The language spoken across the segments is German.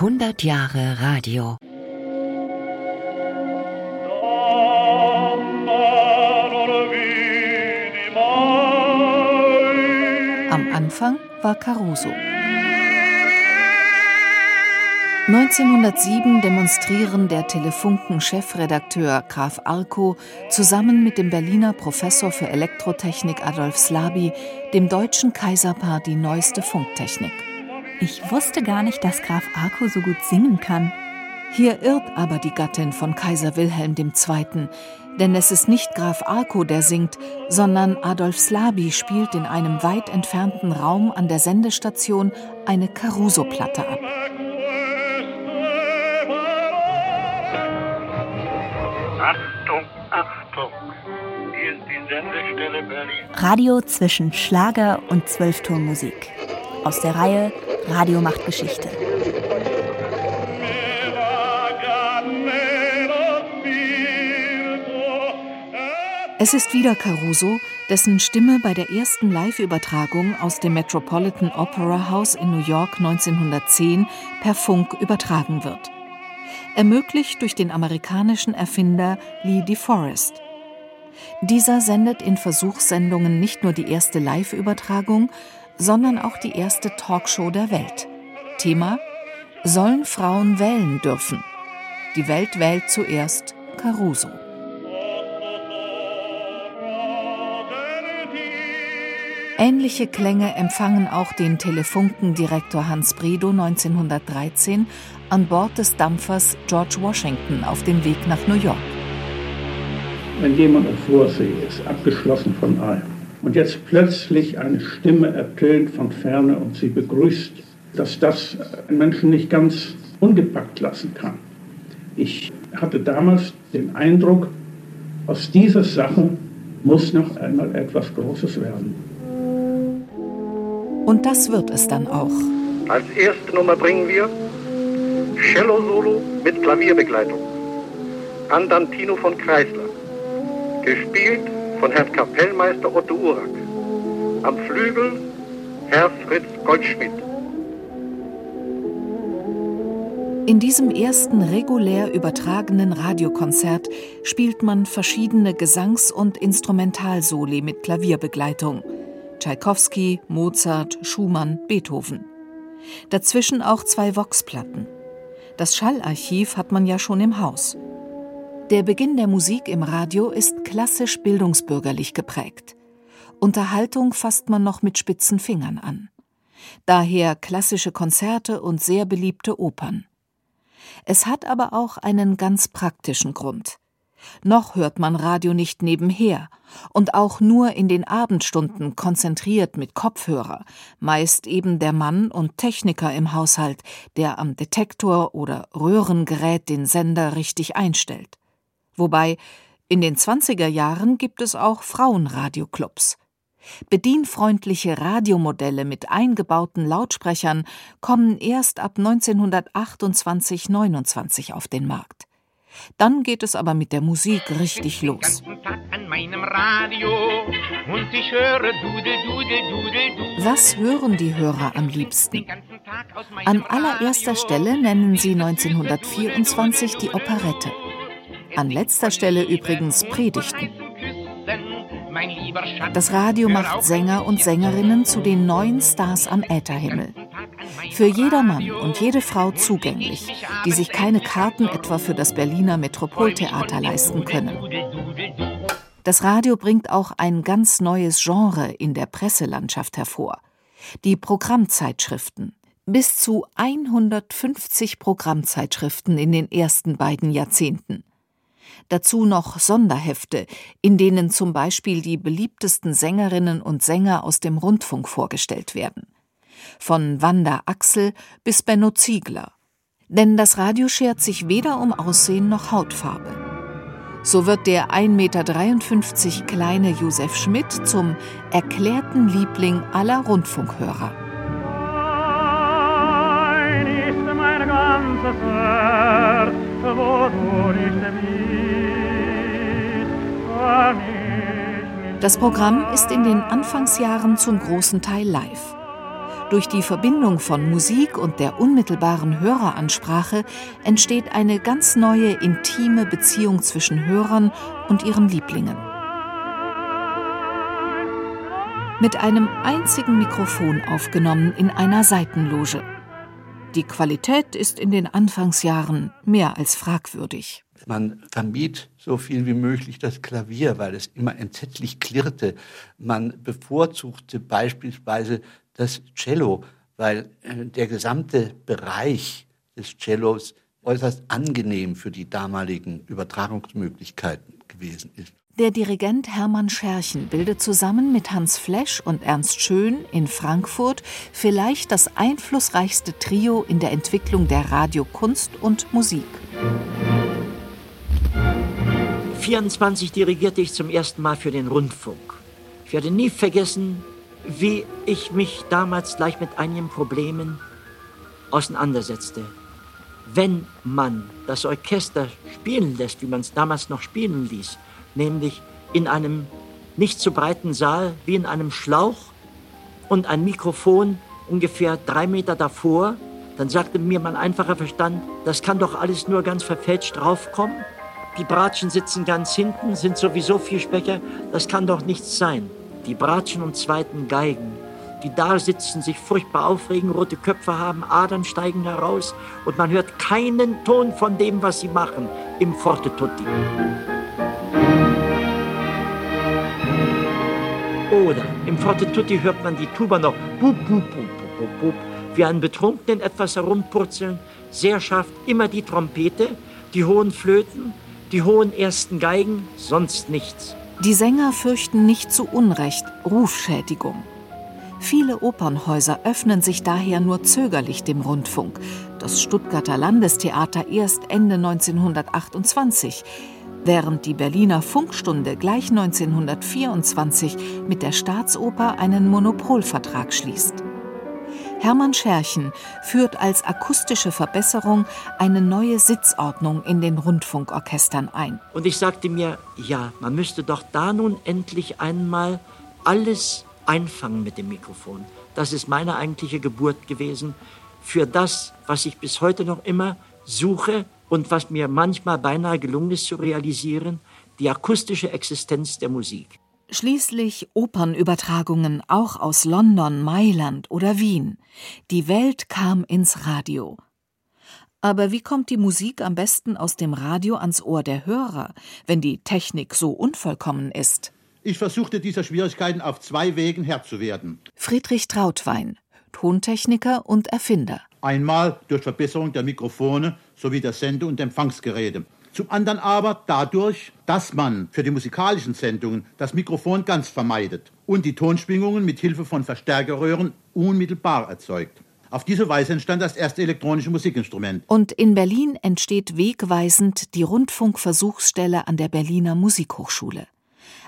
100 Jahre Radio. Am Anfang war Caruso. 1907 demonstrieren der Telefunken-Chefredakteur Graf Arco zusammen mit dem Berliner Professor für Elektrotechnik Adolf Slaby dem deutschen Kaiserpaar die neueste Funktechnik. Ich wusste gar nicht, dass Graf Arco so gut singen kann. Hier irrt aber die Gattin von Kaiser Wilhelm II., denn es ist nicht Graf Arco, der singt, sondern Adolf Slaby spielt in einem weit entfernten Raum an der Sendestation eine Caruso-Platte ab. Achtung, Achtung. Hier ist die Sendestelle Berlin. Radio zwischen Schlager und Zwölftonmusik. Aus der Reihe Radio macht Geschichte. Es ist wieder Caruso, dessen Stimme bei der ersten Live-Übertragung aus dem Metropolitan Opera House in New York 1910 per Funk übertragen wird ermöglicht durch den amerikanischen Erfinder Lee DeForest. Dieser sendet in Versuchssendungen nicht nur die erste Live-Übertragung, sondern auch die erste Talkshow der Welt. Thema Sollen Frauen wählen dürfen? Die Welt wählt zuerst Caruso. Ähnliche Klänge empfangen auch den Telefunkendirektor Hans Bredow 1913 an Bord des Dampfers George Washington auf dem Weg nach New York. Wenn jemand auf Vorsee ist, abgeschlossen von allem, und jetzt plötzlich eine Stimme ertönt von ferne und sie begrüßt, dass das einen Menschen nicht ganz ungepackt lassen kann. Ich hatte damals den Eindruck, aus dieser Sache muss noch einmal etwas Großes werden. Und das wird es dann auch. Als erste Nummer bringen wir Cello-Solo mit Klavierbegleitung. Andantino von Kreisler. Gespielt von Herrn Kapellmeister Otto Urak. Am Flügel Herr Fritz Goldschmidt. In diesem ersten regulär übertragenen Radiokonzert spielt man verschiedene Gesangs- und Instrumentalsoli mit Klavierbegleitung. Tschaikowski, Mozart, Schumann, Beethoven. Dazwischen auch zwei Voxplatten. Das Schallarchiv hat man ja schon im Haus. Der Beginn der Musik im Radio ist klassisch bildungsbürgerlich geprägt. Unterhaltung fasst man noch mit spitzen Fingern an. Daher klassische Konzerte und sehr beliebte Opern. Es hat aber auch einen ganz praktischen Grund. Noch hört man Radio nicht nebenher und auch nur in den Abendstunden konzentriert mit Kopfhörer, meist eben der Mann und Techniker im Haushalt, der am Detektor oder Röhrengerät den Sender richtig einstellt. Wobei in den 20er Jahren gibt es auch Frauenradioclubs. Bedienfreundliche Radiomodelle mit eingebauten Lautsprechern kommen erst ab 1928-29 auf den Markt. Dann geht es aber mit der Musik richtig los. Was hören die Hörer am liebsten? An allererster Stelle nennen sie 1924 die Operette. An letzter Stelle übrigens Predigten. Das Radio macht Sänger und Sängerinnen zu den neuen Stars am Ätherhimmel. Für jedermann und jede Frau zugänglich, die sich keine Karten etwa für das Berliner Metropoltheater leisten können. Das Radio bringt auch ein ganz neues Genre in der Presselandschaft hervor. Die Programmzeitschriften. Bis zu 150 Programmzeitschriften in den ersten beiden Jahrzehnten. Dazu noch Sonderhefte, in denen zum Beispiel die beliebtesten Sängerinnen und Sänger aus dem Rundfunk vorgestellt werden von Wanda Axel bis Benno Ziegler. Denn das Radio schert sich weder um Aussehen noch Hautfarbe. So wird der 1,53 Meter kleine Josef Schmidt zum erklärten Liebling aller Rundfunkhörer. Das Programm ist in den Anfangsjahren zum großen Teil live. Durch die Verbindung von Musik und der unmittelbaren Höreransprache entsteht eine ganz neue intime Beziehung zwischen Hörern und ihren Lieblingen. Mit einem einzigen Mikrofon aufgenommen in einer Seitenloge. Die Qualität ist in den Anfangsjahren mehr als fragwürdig. Man vermied so viel wie möglich das Klavier, weil es immer entsetzlich klirrte. Man bevorzugte beispielsweise das Cello, weil äh, der gesamte Bereich des Cellos äußerst angenehm für die damaligen Übertragungsmöglichkeiten gewesen ist. Der Dirigent Hermann Scherchen bildet zusammen mit Hans Flesch und Ernst Schön in Frankfurt vielleicht das einflussreichste Trio in der Entwicklung der Radiokunst und Musik. 1924 dirigierte ich zum ersten Mal für den Rundfunk. Ich werde nie vergessen, wie ich mich damals gleich mit einigen Problemen auseinandersetzte. Wenn man das Orchester spielen lässt, wie man es damals noch spielen ließ, nämlich in einem nicht zu breiten Saal wie in einem Schlauch und ein Mikrofon ungefähr drei Meter davor, dann sagte mir mein einfacher Verstand, das kann doch alles nur ganz verfälscht draufkommen. Die Bratschen sitzen ganz hinten, sind sowieso viel Sprecher, das kann doch nichts sein. Die Bratschen und zweiten Geigen, die da sitzen, sich furchtbar aufregen, rote Köpfe haben, Adern steigen heraus und man hört keinen Ton von dem, was sie machen. Im Forte Tutti. Oder im Forte Tutti hört man die Tuba noch. Bup, bup, bup, bup, bup, wie einen Betrunkenen etwas herumpurzeln, sehr scharf immer die Trompete, die hohen Flöten, die hohen ersten Geigen, sonst nichts. Die Sänger fürchten nicht zu Unrecht Rufschädigung. Viele Opernhäuser öffnen sich daher nur zögerlich dem Rundfunk. Das Stuttgarter Landestheater erst Ende 1928, während die Berliner Funkstunde gleich 1924 mit der Staatsoper einen Monopolvertrag schließt. Hermann Scherchen führt als akustische Verbesserung eine neue Sitzordnung in den Rundfunkorchestern ein. Und ich sagte mir, ja, man müsste doch da nun endlich einmal alles einfangen mit dem Mikrofon. Das ist meine eigentliche Geburt gewesen für das, was ich bis heute noch immer suche und was mir manchmal beinahe gelungen ist zu realisieren, die akustische Existenz der Musik. Schließlich Opernübertragungen auch aus London, Mailand oder Wien. Die Welt kam ins Radio. Aber wie kommt die Musik am besten aus dem Radio ans Ohr der Hörer, wenn die Technik so unvollkommen ist? Ich versuchte dieser Schwierigkeiten auf zwei Wegen Herr zu werden. Friedrich Trautwein, Tontechniker und Erfinder. Einmal durch Verbesserung der Mikrofone sowie der Sende- und Empfangsgeräte zum anderen aber dadurch, dass man für die musikalischen Sendungen das Mikrofon ganz vermeidet und die Tonschwingungen mit Hilfe von Verstärkerröhren unmittelbar erzeugt. Auf diese Weise entstand das erste elektronische Musikinstrument. Und in Berlin entsteht wegweisend die Rundfunkversuchsstelle an der Berliner Musikhochschule.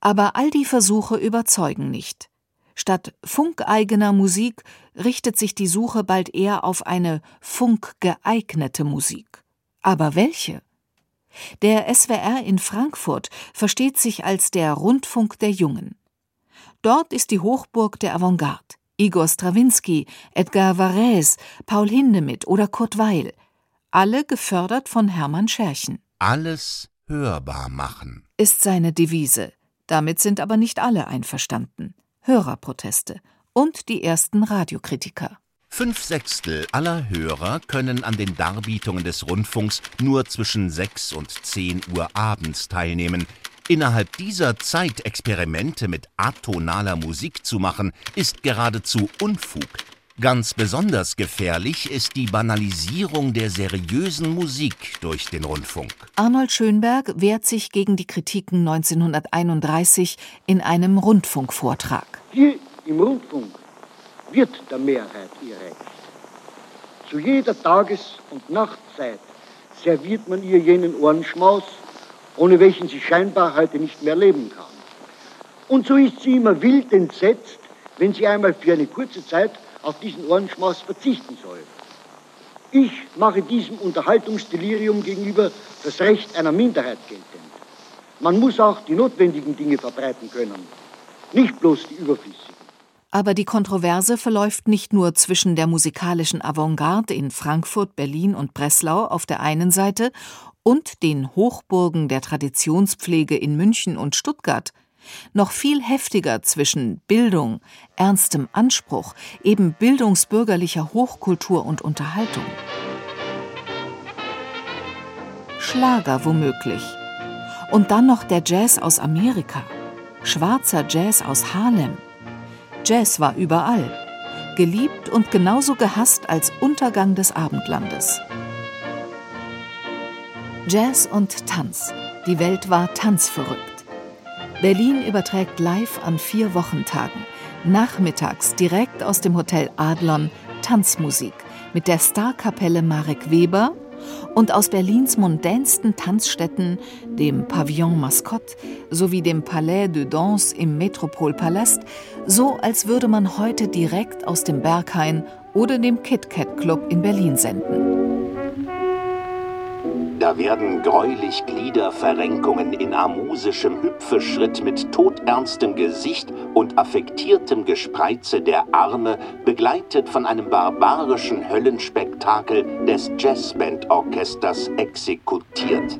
Aber all die Versuche überzeugen nicht. Statt funkeigener Musik richtet sich die Suche bald eher auf eine funkgeeignete Musik. Aber welche? Der SWR in Frankfurt versteht sich als der Rundfunk der Jungen. Dort ist die Hochburg der Avantgarde. Igor Strawinski, Edgar Varese, Paul Hindemith oder Kurt Weil. Alle gefördert von Hermann Scherchen. Alles hörbar machen ist seine Devise. Damit sind aber nicht alle einverstanden. Hörerproteste und die ersten Radiokritiker. Fünf Sechstel aller Hörer können an den Darbietungen des Rundfunks nur zwischen sechs und zehn Uhr abends teilnehmen. Innerhalb dieser Zeit Experimente mit atonaler Musik zu machen, ist geradezu Unfug. Ganz besonders gefährlich ist die Banalisierung der seriösen Musik durch den Rundfunk. Arnold Schönberg wehrt sich gegen die Kritiken 1931 in einem Rundfunkvortrag. Hier im Rundfunk wird der Mehrheit ihr Recht. Zu jeder Tages- und Nachtzeit serviert man ihr jenen Ohrenschmaus, ohne welchen sie scheinbar heute nicht mehr leben kann. Und so ist sie immer wild entsetzt, wenn sie einmal für eine kurze Zeit auf diesen Ohrenschmaus verzichten soll. Ich mache diesem Unterhaltungsdelirium gegenüber das Recht einer Minderheit geltend. Man muss auch die notwendigen Dinge verbreiten können, nicht bloß die überflüssigen. Aber die Kontroverse verläuft nicht nur zwischen der musikalischen Avantgarde in Frankfurt, Berlin und Breslau auf der einen Seite und den Hochburgen der Traditionspflege in München und Stuttgart, noch viel heftiger zwischen Bildung, ernstem Anspruch, eben bildungsbürgerlicher Hochkultur und Unterhaltung. Schlager womöglich. Und dann noch der Jazz aus Amerika, schwarzer Jazz aus Harlem Jazz war überall, geliebt und genauso gehasst als Untergang des Abendlandes. Jazz und Tanz. Die Welt war tanzverrückt. Berlin überträgt live an vier Wochentagen, nachmittags direkt aus dem Hotel Adlon Tanzmusik mit der Starkapelle Marek Weber und aus Berlins mondänsten Tanzstätten, dem Pavillon Mascotte sowie dem Palais de Danse im Metropolpalast, so als würde man heute direkt aus dem Berghain oder dem KitKat Club in Berlin senden. Da werden greulich Gliederverrenkungen in amusischem Hüpfeschritt mit todernstem Gesicht und affektiertem Gespreize der Arme, begleitet von einem barbarischen Höllenspektakel des Jazzbandorchesters exekutiert.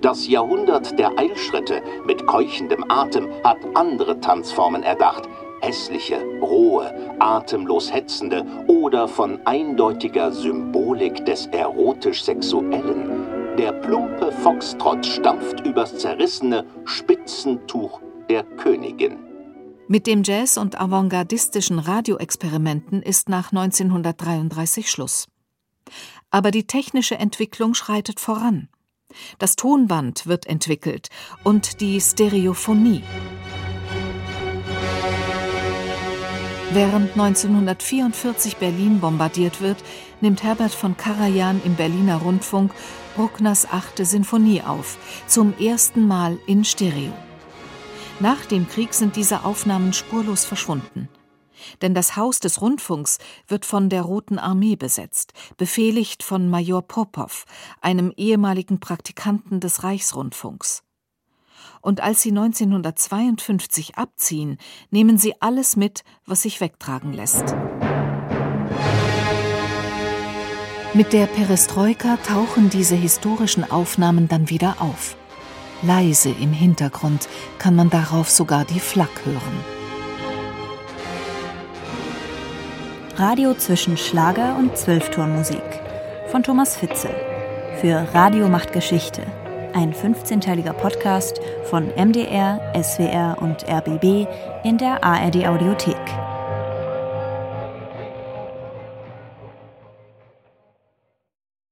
Das Jahrhundert der Eilschritte mit keuchendem Atem hat andere Tanzformen erdacht, hässliche, rohe, atemlos hetzende oder von eindeutiger Symbolik des erotisch-sexuellen, der plumpe Foxtrott stampft übers zerrissene Spitzentuch der Königin. Mit dem Jazz und avantgardistischen Radioexperimenten ist nach 1933 Schluss. Aber die technische Entwicklung schreitet voran. Das Tonband wird entwickelt und die Stereophonie. Während 1944 Berlin bombardiert wird, nimmt Herbert von Karajan im Berliner Rundfunk Bruckners achte Sinfonie auf, zum ersten Mal in Stereo. Nach dem Krieg sind diese Aufnahmen spurlos verschwunden. Denn das Haus des Rundfunks wird von der Roten Armee besetzt, befehligt von Major Popov, einem ehemaligen Praktikanten des Reichsrundfunks und als sie 1952 abziehen, nehmen sie alles mit, was sich wegtragen lässt. Mit der Perestroika tauchen diese historischen Aufnahmen dann wieder auf. Leise im Hintergrund kann man darauf sogar die Flak hören. Radio zwischen Schlager und Zwölfturnmusik von Thomas Fitzel für Radio macht Geschichte ein 15-teiliger Podcast von MDR, SWR und RBB in der ARD Audiothek.